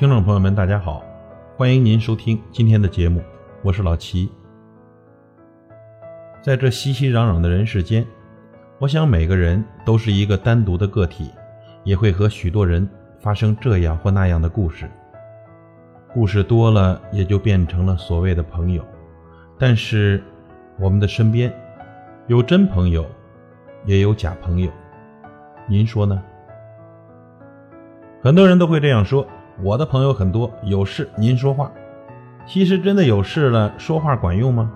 听众朋友们，大家好，欢迎您收听今天的节目，我是老齐。在这熙熙攘攘的人世间，我想每个人都是一个单独的个体，也会和许多人发生这样或那样的故事。故事多了，也就变成了所谓的朋友。但是，我们的身边有真朋友，也有假朋友，您说呢？很多人都会这样说：“我的朋友很多，有事您说话。”其实真的有事了，说话管用吗？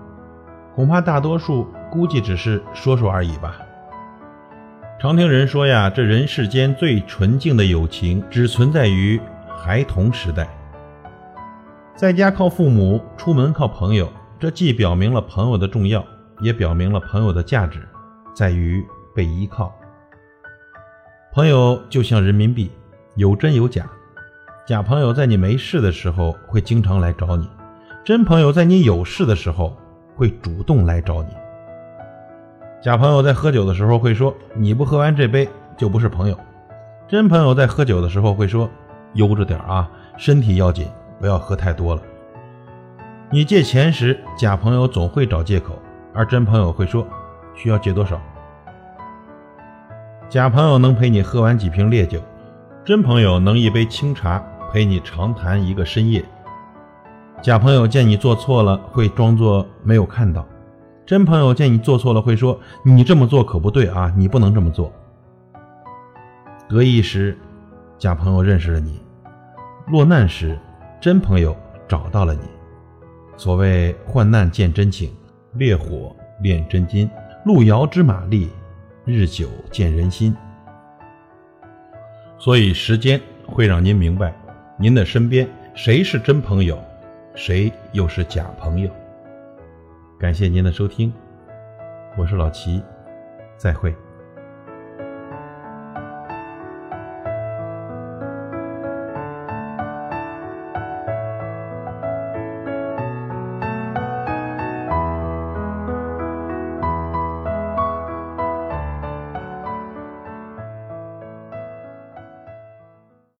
恐怕大多数估计只是说说而已吧。常听人说呀，这人世间最纯净的友情，只存在于孩童时代。在家靠父母，出门靠朋友，这既表明了朋友的重要，也表明了朋友的价值，在于被依靠。朋友就像人民币。有真有假，假朋友在你没事的时候会经常来找你，真朋友在你有事的时候会主动来找你。假朋友在喝酒的时候会说你不喝完这杯就不是朋友，真朋友在喝酒的时候会说悠着点啊，身体要紧，不要喝太多了。你借钱时，假朋友总会找借口，而真朋友会说需要借多少。假朋友能陪你喝完几瓶烈酒。真朋友能一杯清茶陪你长谈一个深夜，假朋友见你做错了会装作没有看到，真朋友见你做错了会说你这么做可不对啊，你不能这么做。得意时，假朋友认识了你；落难时，真朋友找到了你。所谓患难见真情，烈火炼真金，路遥知马力，日久见人心。所以，时间会让您明白，您的身边谁是真朋友，谁又是假朋友。感谢您的收听，我是老齐，再会。